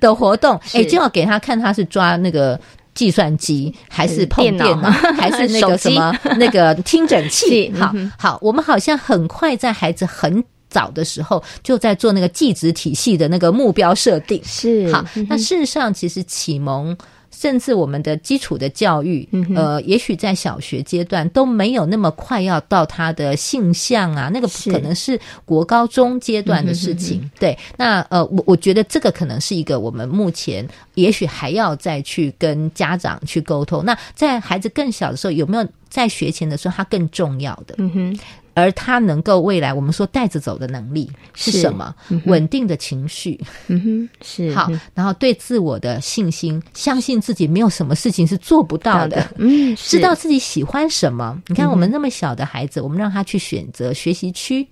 的活动，哎，就要给他看他是抓那个计算机还是碰电脑还是那个什么那个听诊器？好好，我们好像很快在孩子很早的时候就在做那个计值体系的那个目标设定。是好，那事实上其实启蒙。甚至我们的基础的教育，呃，也许在小学阶段都没有那么快要到他的性向啊，那个可能是国高中阶段的事情。对，那呃，我我觉得这个可能是一个我们目前也许还要再去跟家长去沟通。那在孩子更小的时候，有没有在学前的时候他更重要的？嗯哼。而他能够未来我们说带着走的能力是什么？稳定的情绪，嗯哼，是好，然后对自我的信心，相信自己没有什么事情是做不到的，嗯，知道自己喜欢什么。你看我们那么小的孩子，我们让他去选择学习区，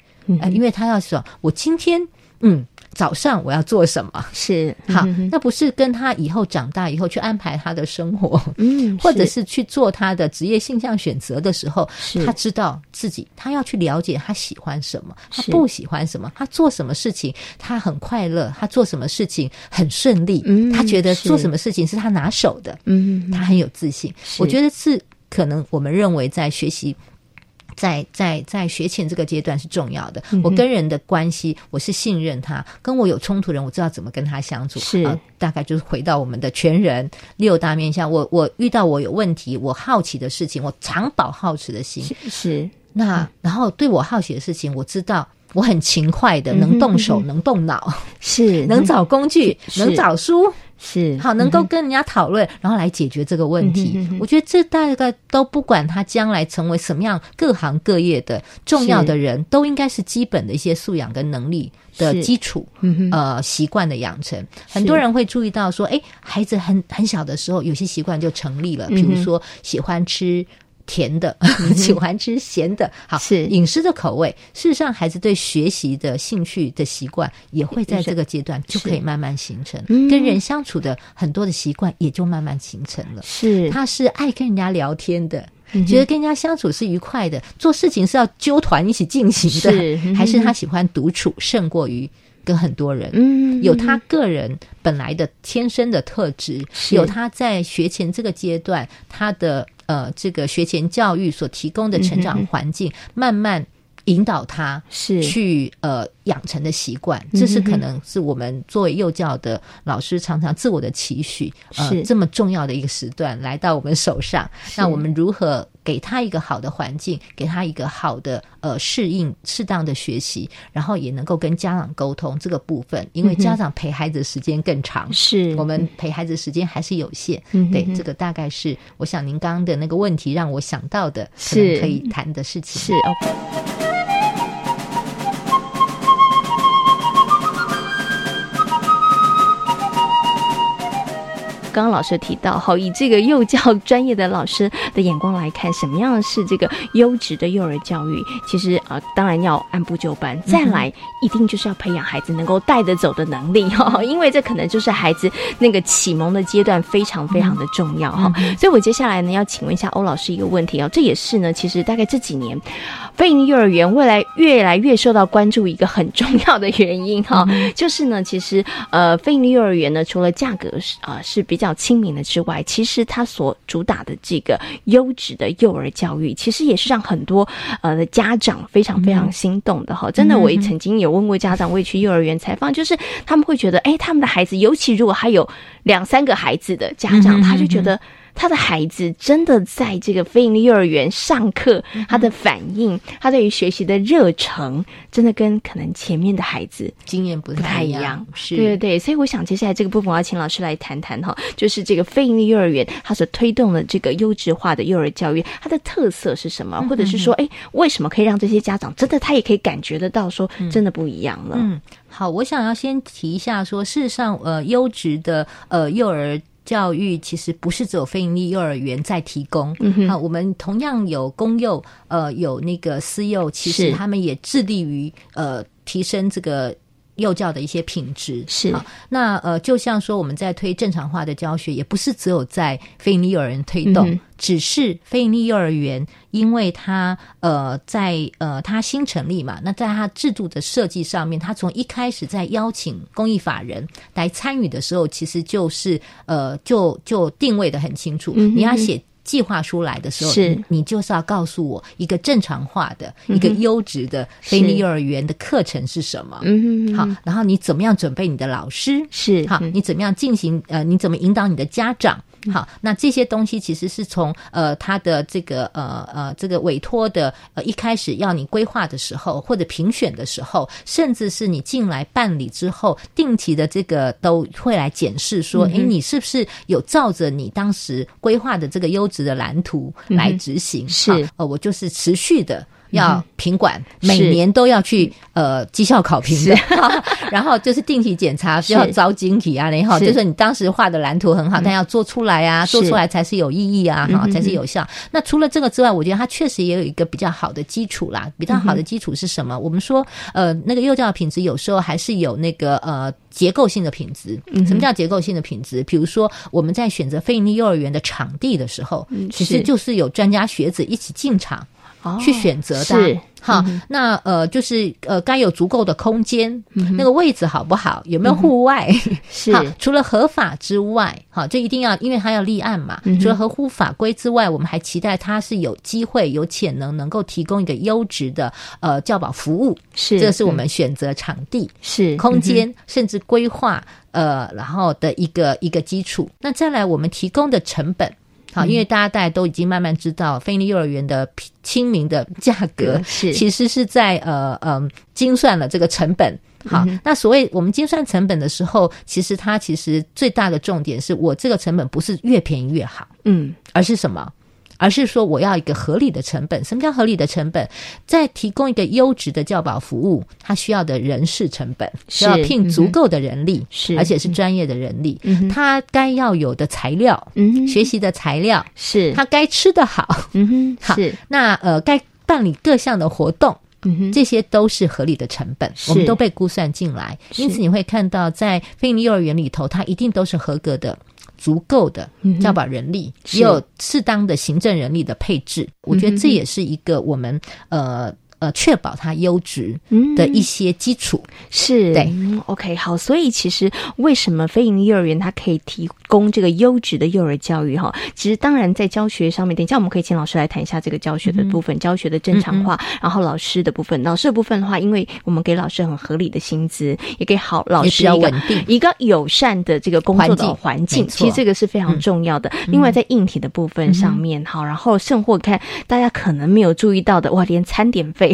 因为他要说，我今天嗯。早上我要做什么？是。好，那不是跟他以后长大以后去安排他的生活，嗯，或者是去做他的职业性向选择的时候，他知道自己他要去了解他喜欢什么，他不喜欢什么，他做什么事情他很快乐，他做什么事情很顺利，他觉得做什么事情是他拿手的，嗯，他很有自信。我觉得是可能我们认为在学习。在在在学前这个阶段是重要的。我跟人的关系，我是信任他，跟我有冲突人，我知道怎么跟他相处。是，大概就是回到我们的全人六大面向。我我遇到我有问题，我好奇的事情，我常保好奇的心。是，那然后对我好奇的事情，我知道我很勤快的，能动手，能动脑，是，能找工具，能找书。是好，能够跟人家讨论，然后来解决这个问题。我觉得这大概都不管他将来成为什么样各行各业的重要的人，都应该是基本的一些素养跟能力的基础。呃，习惯的养成，很多人会注意到说，哎，孩子很很小的时候，有些习惯就成立了，比如说喜欢吃。甜的 喜欢吃咸的，好是。饮食的口味。事实上，孩子对学习的兴趣的习惯也会在这个阶段就可以慢慢形成，跟人相处的很多的习惯也就慢慢形成了。是，他是爱跟人家聊天的。觉得跟人家相处是愉快的，做事情是要纠团一起进行的，还是他喜欢独处胜过于跟很多人？嗯，有他个人本来的天生的特质，有他在学前这个阶段他的呃这个学前教育所提供的成长环境，慢慢。引导他是去呃养成的习惯，这是可能是我们作为幼教的老师常常自我的期许。是这么重要的一个时段来到我们手上，那我们如何给他一个好的环境，给他一个好的呃适应、适当的学习，然后也能够跟家长沟通这个部分，因为家长陪孩子时间更长，是我们陪孩子时间还是有限。对，这个大概是我想您刚刚的那个问题让我想到的，是可以谈的事情。是 OK。刚刚老师提到，好，以这个幼教专业的老师的眼光来看，什么样是这个优质的幼儿教育？其实啊，当然要按部就班，再来一定就是要培养孩子能够带得走的能力哈，因为这可能就是孩子那个启蒙的阶段非常非常的重要哈。所以我接下来呢要请问一下欧老师一个问题啊，这也是呢，其实大概这几年非营幼儿园未来越来越受到关注一个很重要的原因哈，就是呢，其实呃非营幼儿园呢，除了价格是啊是比较亲民的之外，其实它所主打的这个优质的幼儿教育，其实也是让很多呃的家长非常非常心动的哈。真的，我也曾经有问过家长，我也去幼儿园采访，就是他们会觉得，哎，他们的孩子，尤其如果还有两三个孩子的家长，他就觉得。他的孩子真的在这个非营利幼儿园上课，他的反应，他对于学习的热诚，真的跟可能前面的孩子经验不太一样。是，对对对。所以我想接下来这个部分，我要请老师来谈谈哈，就是这个非营利幼儿园它所推动的这个优质化的幼儿教育，它的特色是什么？或者是说，哎，为什么可以让这些家长真的他也可以感觉得到说，真的不一样了？嗯，好，我想要先提一下说，事实上，呃，优质的呃幼儿。教育其实不是只有非营利幼儿园在提供，啊，我们同样有公幼，呃，有那个私幼，其实他们也致力于呃提升这个。幼教的一些品质。是。那呃，就像说我们在推正常化的教学，也不是只有在非营利幼儿园推动，只是非营利幼儿园，因为它呃在呃它新成立嘛，那在它制度的设计上面，它从一开始在邀请公益法人来参与的时候，其实就是呃就就定位的很清楚，你要写。计划书来的时候，是你就是要告诉我一个正常化的、一个优质的菲尼幼儿园的课程是什么？嗯，好，然后你怎么样准备你的老师？是好，你怎么样进行？呃，你怎么引导你的家长？好，那这些东西其实是从呃他的这个呃呃这个委托的呃一开始要你规划的时候，或者评选的时候，甚至是你进来办理之后，定期的这个都会来检视说，哎，你是不是有照着你当时规划的这个优质的蓝图来执行？是，呃，我就是持续的。要品管，每年都要去呃绩效考评的，然后就是定期检查，需要招晶体啊，然后就是你当时画的蓝图很好，但要做出来啊，做出来才是有意义啊，哈，才是有效。那除了这个之外，我觉得它确实也有一个比较好的基础啦。比较好的基础是什么？我们说呃，那个幼教的品质有时候还是有那个呃结构性的品质。什么叫结构性的品质？比如说我们在选择非营利幼儿园的场地的时候，其实就是有专家学者一起进场。去选择的，好，那呃，就是呃，该有足够的空间，那个位置好不好？有没有户外？是，除了合法之外，好，这一定要，因为他要立案嘛。除了合乎法规之外，我们还期待他是有机会、有潜能，能够提供一个优质的呃教保服务。是，这是我们选择场地、是空间，甚至规划呃，然后的一个一个基础。那再来，我们提供的成本。好，因为大家大家都已经慢慢知道，非利幼儿园的亲民的价格是，其实是在呃呃精算了这个成本。好，那所谓我们精算成本的时候，其实它其实最大的重点是我这个成本不是越便宜越好，嗯，而是什么？而是说，我要一个合理的成本。什么叫合理的成本？在提供一个优质的教保服务，它需要的人事成本，需要聘足够的人力，是而且是专业的人力。他该要有的材料，嗯，学习的材料，是他该吃的好，嗯哼，好。那呃，该办理各项的活动，嗯哼，这些都是合理的成本，我们都被估算进来。因此，你会看到在非营利幼儿园里头，它一定都是合格的。足够的教保人力，也有适当的行政人力的配置。我觉得这也是一个我们呃。呃，确保它优质的一些基础是对。OK，好，所以其实为什么非营利幼儿园它可以提供这个优质的幼儿教育哈？其实当然在教学上面，等一下我们可以请老师来谈一下这个教学的部分，教学的正常化，然后老师的部分，老师的部分的话，因为我们给老师很合理的薪资，也给好老师一个一个友善的这个工作的环境，其实这个是非常重要的。另外在硬体的部分上面，好，然后甚或看大家可能没有注意到的，哇，连餐点费。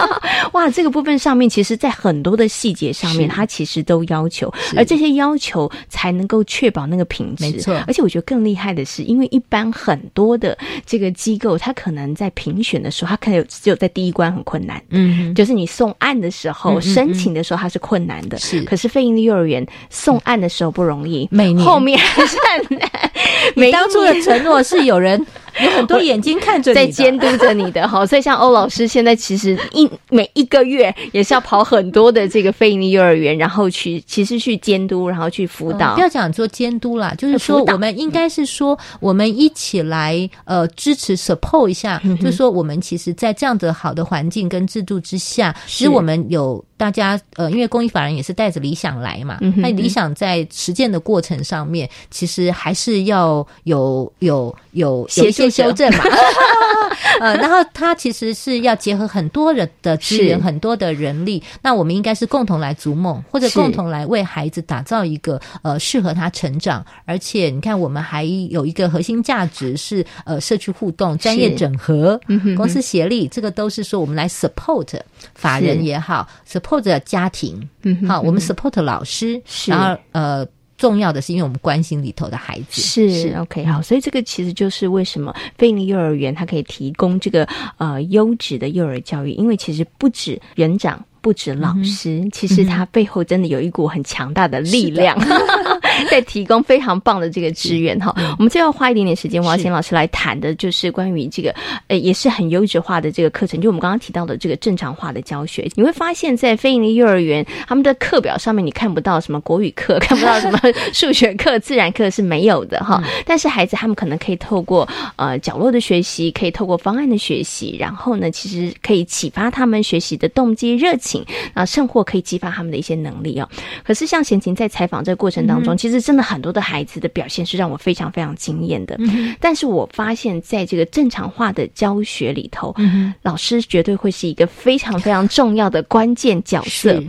哇，这个部分上面，其实，在很多的细节上面，它其实都要求，而这些要求才能够确保那个品质。没错，而且我觉得更厉害的是，因为一般很多的这个机构，它可能在评选的时候，它可能只有在第一关很困难，嗯，就是你送案的时候、申请的时候，它是困难的。是，可是非营利幼儿园送案的时候不容易，每年后面还是很难。你当初的承诺是有人。有很多眼睛看着在监督着你的 哈，所以像欧老师现在其实一每一个月也是要跑很多的这个非营利幼儿园，然后去其实去监督，然后去辅导。不要讲做监督啦，就是说我们应该是说我们一起来呃支持 support 一下，就是说我们其实，在这样的好的环境跟制度之下，其实我们有大家呃，因为公益法人也是带着理想来嘛，那理想在实践的过程上面，其实还是要有有有有一些。修正嘛，呃，然后它其实是要结合很多人的资源，很多的人力。那我们应该是共同来逐梦，或者共同来为孩子打造一个呃适合他成长。而且你看，我们还有一个核心价值是呃社区互动、专业整合、公司协力，这个都是说我们来 support 法人也好，support 家庭，嗯好，我们 support 老师，然后呃。重要的是，因为我们关心里头的孩子。是 OK，好，所以这个其实就是为什么非营利幼儿园它可以提供这个呃优质的幼儿教育，因为其实不止园长。不止老师，其实他背后真的有一股很强大的力量，在提供非常棒的这个资源哈。我们最后花一点点时间，我要请老师来谈的，就是关于这个呃，也是很优质化的这个课程，就我们刚刚提到的这个正常化的教学。你会发现在非营利幼儿园，他们的课表上面你看不到什么国语课，看不到什么数学课、自然课是没有的哈。但是孩子他们可能可以透过呃角落的学习，可以透过方案的学习，然后呢，其实可以启发他们学习的动机、热情。啊，甚或可以激发他们的一些能力哦。可是像贤琴在采访这个过程当中，其实真的很多的孩子的表现是让我非常非常惊艳的。但是我发现，在这个正常化的教学里头，老师绝对会是一个非常非常重要的关键角色。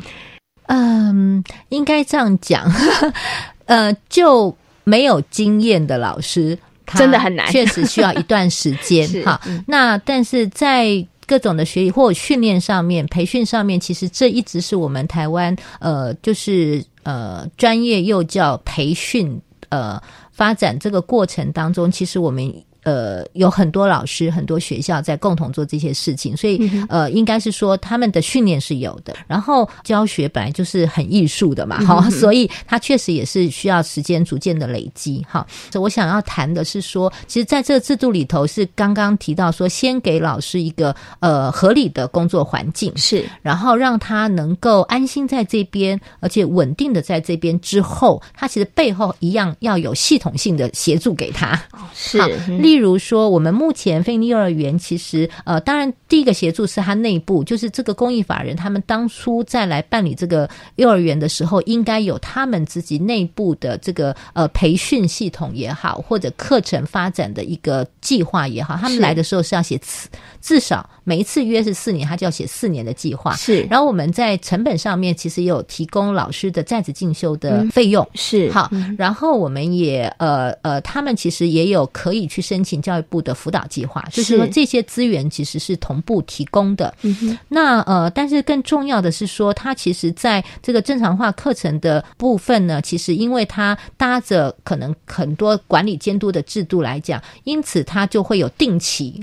嗯，应该这样讲。呃，就没有经验的老师，真的很难，确实需要一段时间。哈，那但是在。各种的学习或训练上面、培训上面，其实这一直是我们台湾呃，就是呃专业幼教培训呃发展这个过程当中，其实我们。呃，有很多老师、很多学校在共同做这些事情，所以呃，应该是说他们的训练是有的。然后教学本来就是很艺术的嘛，哈，所以他确实也是需要时间逐渐的累积，哈。所以我想要谈的是说，其实在这个制度里头是刚刚提到说，先给老师一个呃合理的工作环境，是，然后让他能够安心在这边，而且稳定的在这边之后，他其实背后一样要有系统性的协助给他，是。例如说，我们目前非利幼儿园其实，呃，当然第一个协助是他内部，就是这个公益法人，他们当初在来办理这个幼儿园的时候，应该有他们自己内部的这个呃培训系统也好，或者课程发展的一个计划也好，他们来的时候是要写词。至少每一次约是四年，他就要写四年的计划。是，然后我们在成本上面其实也有提供老师的在职进修的费用。是，好，然后我们也呃呃，他们其实也有可以去申请教育部的辅导计划，就是说这些资源其实是同步提供的。嗯那呃，但是更重要的是说，它其实在这个正常化课程的部分呢，其实因为它搭着可能很多管理监督的制度来讲，因此它就会有定期，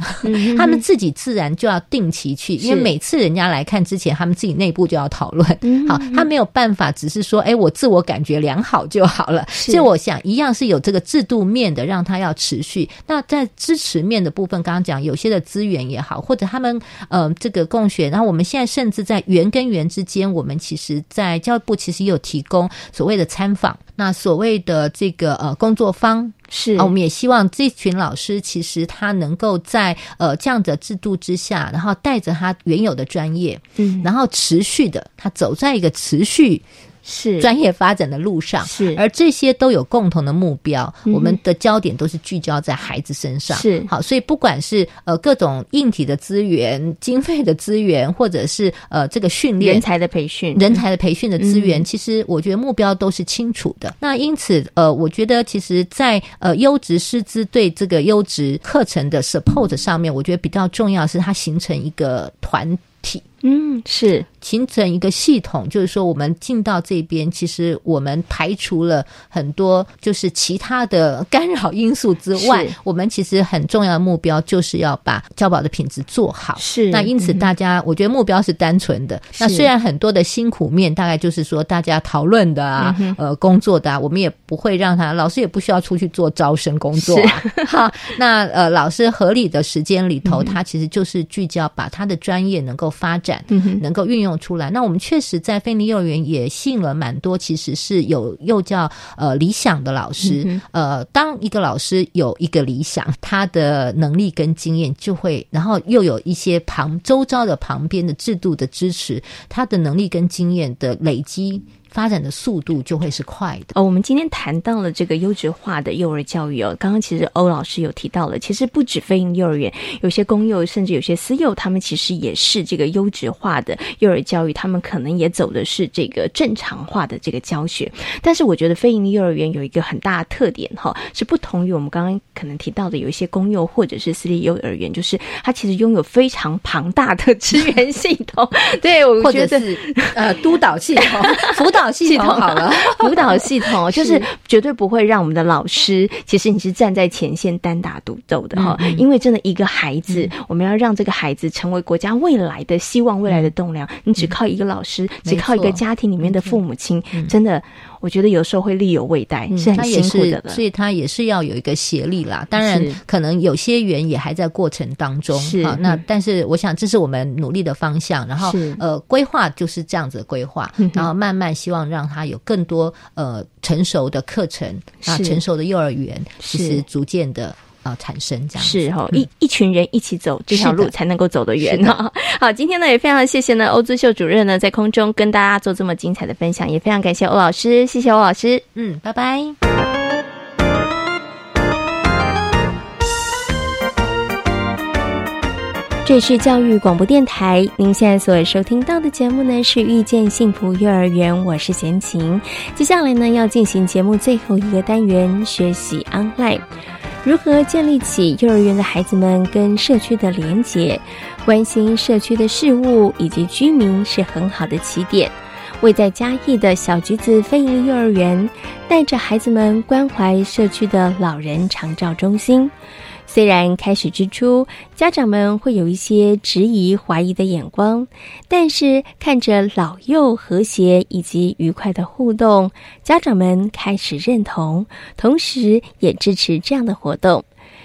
他们自己。自然就就要定期去，因为每次人家来看之前，他们自己内部就要讨论。好，他没有办法，只是说，哎，我自我感觉良好就好了。所以我想，一样是有这个制度面的，让他要持续。那在支持面的部分，刚刚讲有些的资源也好，或者他们呃这个供学，然后我们现在甚至在园跟园之间，我们其实在教育部其实也有提供所谓的参访，那所谓的这个呃工作坊。是啊，我们也希望这群老师其实他能够在呃这样的制度之下，然后带着他原有的专业，嗯，然后持续的他走在一个持续。是。专业发展的路上，是。而这些都有共同的目标，我们的焦点都是聚焦在孩子身上，是。好，所以不管是呃各种硬体的资源、经费的资源，或者是呃这个训练人才的培训、人才的培训的资源，其实我觉得目标都是清楚的。那因此，呃，我觉得其实，在呃优质师资对这个优质课程的 support 上面，我觉得比较重要是它形成一个团体。嗯，是形成一个系统，就是说，我们进到这边，其实我们排除了很多就是其他的干扰因素之外，我们其实很重要的目标就是要把教保的品质做好。是那因此，大家我觉得目标是单纯的。那虽然很多的辛苦面，大概就是说大家讨论的啊，呃，工作的，啊，我们也不会让他老师也不需要出去做招生工作。哈，那呃，老师合理的时间里头，他其实就是聚焦把他的专业能够发展。嗯能够运用出来。那我们确实在菲尼幼儿园也吸引了蛮多，其实是有幼教呃理想的老师。呃，当一个老师有一个理想，他的能力跟经验就会，然后又有一些旁周遭的旁边的制度的支持，他的能力跟经验的累积。发展的速度就会是快的。哦，我们今天谈到了这个优质化的幼儿教育哦。刚刚其实欧老师有提到了，其实不止非营幼儿园，有些公幼甚至有些私幼，他们其实也是这个优质化的幼儿教育，他们可能也走的是这个正常化的这个教学。但是我觉得非营幼儿园有一个很大的特点哈，是不同于我们刚刚可能提到的有一些公幼或者是私立幼儿园，就是它其实拥有非常庞大的资源系统。对，我觉得是呃督导系统 辅导。导系统好了，辅导系统 就是。绝对不会让我们的老师，其实你是站在前线单打独斗的哈。因为真的一个孩子，我们要让这个孩子成为国家未来的希望、未来的栋梁，你只靠一个老师，只靠一个家庭里面的父母亲，真的。我觉得有时候会力有未逮，是很辛苦的，所以他也是要有一个协力啦。当然，可能有些园也还在过程当中。是那但是我想这是我们努力的方向。然后呃，规划就是这样子的规划，然后慢慢希望让他有更多呃成熟的课程啊，成熟的幼儿园，其实逐渐的。产生这样是哈，一一群人一起走这条路才能够走得远呢。好，今天呢也非常谢谢呢欧姿秀主任呢在空中跟大家做这么精彩的分享，也非常感谢欧老师，谢谢欧老师，嗯，拜拜。这是教育广播电台，您现在所收听到的节目呢是遇见幸福幼儿园，我是贤琴。接下来呢要进行节目最后一个单元，学习 online。如何建立起幼儿园的孩子们跟社区的连结，关心社区的事物以及居民是很好的起点。为在嘉义的小橘子飞营幼儿园，带着孩子们关怀社区的老人长照中心。虽然开始之初，家长们会有一些质疑、怀疑的眼光，但是看着老幼和谐以及愉快的互动，家长们开始认同，同时也支持这样的活动。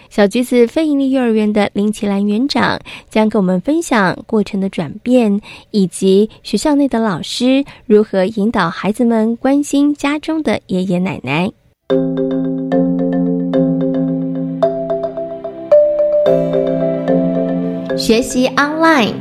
小橘子非营利幼儿园的林奇兰园长将跟我们分享过程的转变，以及学校内的老师如何引导孩子们关心家中的爷爷奶奶。学习 online，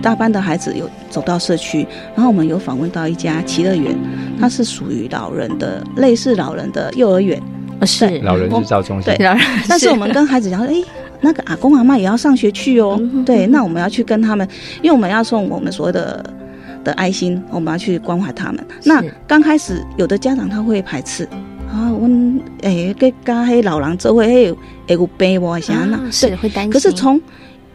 大班的孩子有走到社区，然后我们有访问到一家奇乐园，它是属于老人的，类似老人的幼儿园，是老人日照中心。对，但是我们跟孩子讲说，哎，那个阿公阿妈也要上学去哦，对，那我们要去跟他们，因为我们要送我们所有的的爱心，我们要去关怀他们。那刚开始有的家长他会排斥。啊，我诶，跟家黑老人做伙，迄会有病无？想那是会担心。可是从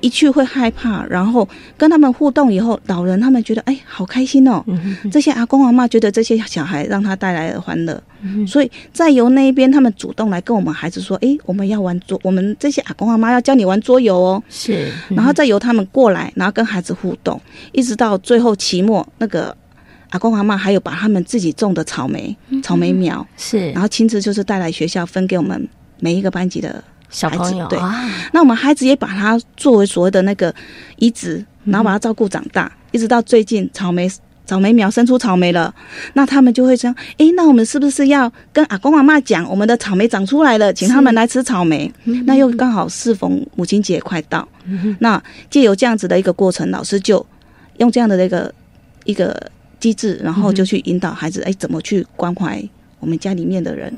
一去会害怕，然后跟他们互动以后，老人他们觉得哎，好开心哦。这些阿公阿妈觉得这些小孩让他带来了欢乐，所以再由那一边他们主动来跟我们孩子说，哎，我们要玩桌，我们这些阿公阿妈要教你玩桌游哦。是，然后再由他们过来，然后跟孩子互动，一直到最后期末那个。阿公阿妈还有把他们自己种的草莓、草莓苗是，然后亲自就是带来学校分给我们每一个班级的小朋友。对，那我们孩子也把它作为所谓的那个移植，然后把它照顾长大，一直到最近草莓草莓苗生出草莓了，那他们就会说：“哎，那我们是不是要跟阿公阿妈讲，我们的草莓长出来了，请他们来吃草莓？”那又刚好适逢母亲节快到，那借由这样子的一个过程，老师就用这样的一个一个。机制，然后就去引导孩子，哎，怎么去关怀我们家里面的人。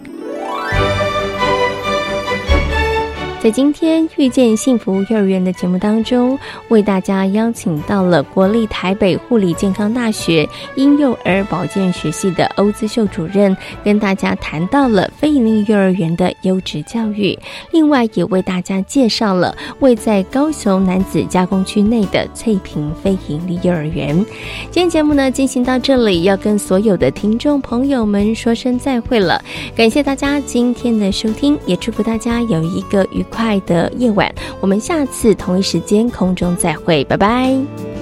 在今天遇见幸福幼儿园的节目当中，为大家邀请到了国立台北护理健康大学婴幼儿保健学系的欧姿秀主任，跟大家谈到了非营利幼儿园的优质教育。另外，也为大家介绍了位在高雄男子加工区内的翠屏非营利幼儿园。今天节目呢进行到这里，要跟所有的听众朋友们说声再会了。感谢大家今天的收听，也祝福大家有一个愉快。快的夜晚，我们下次同一时间空中再会，拜拜。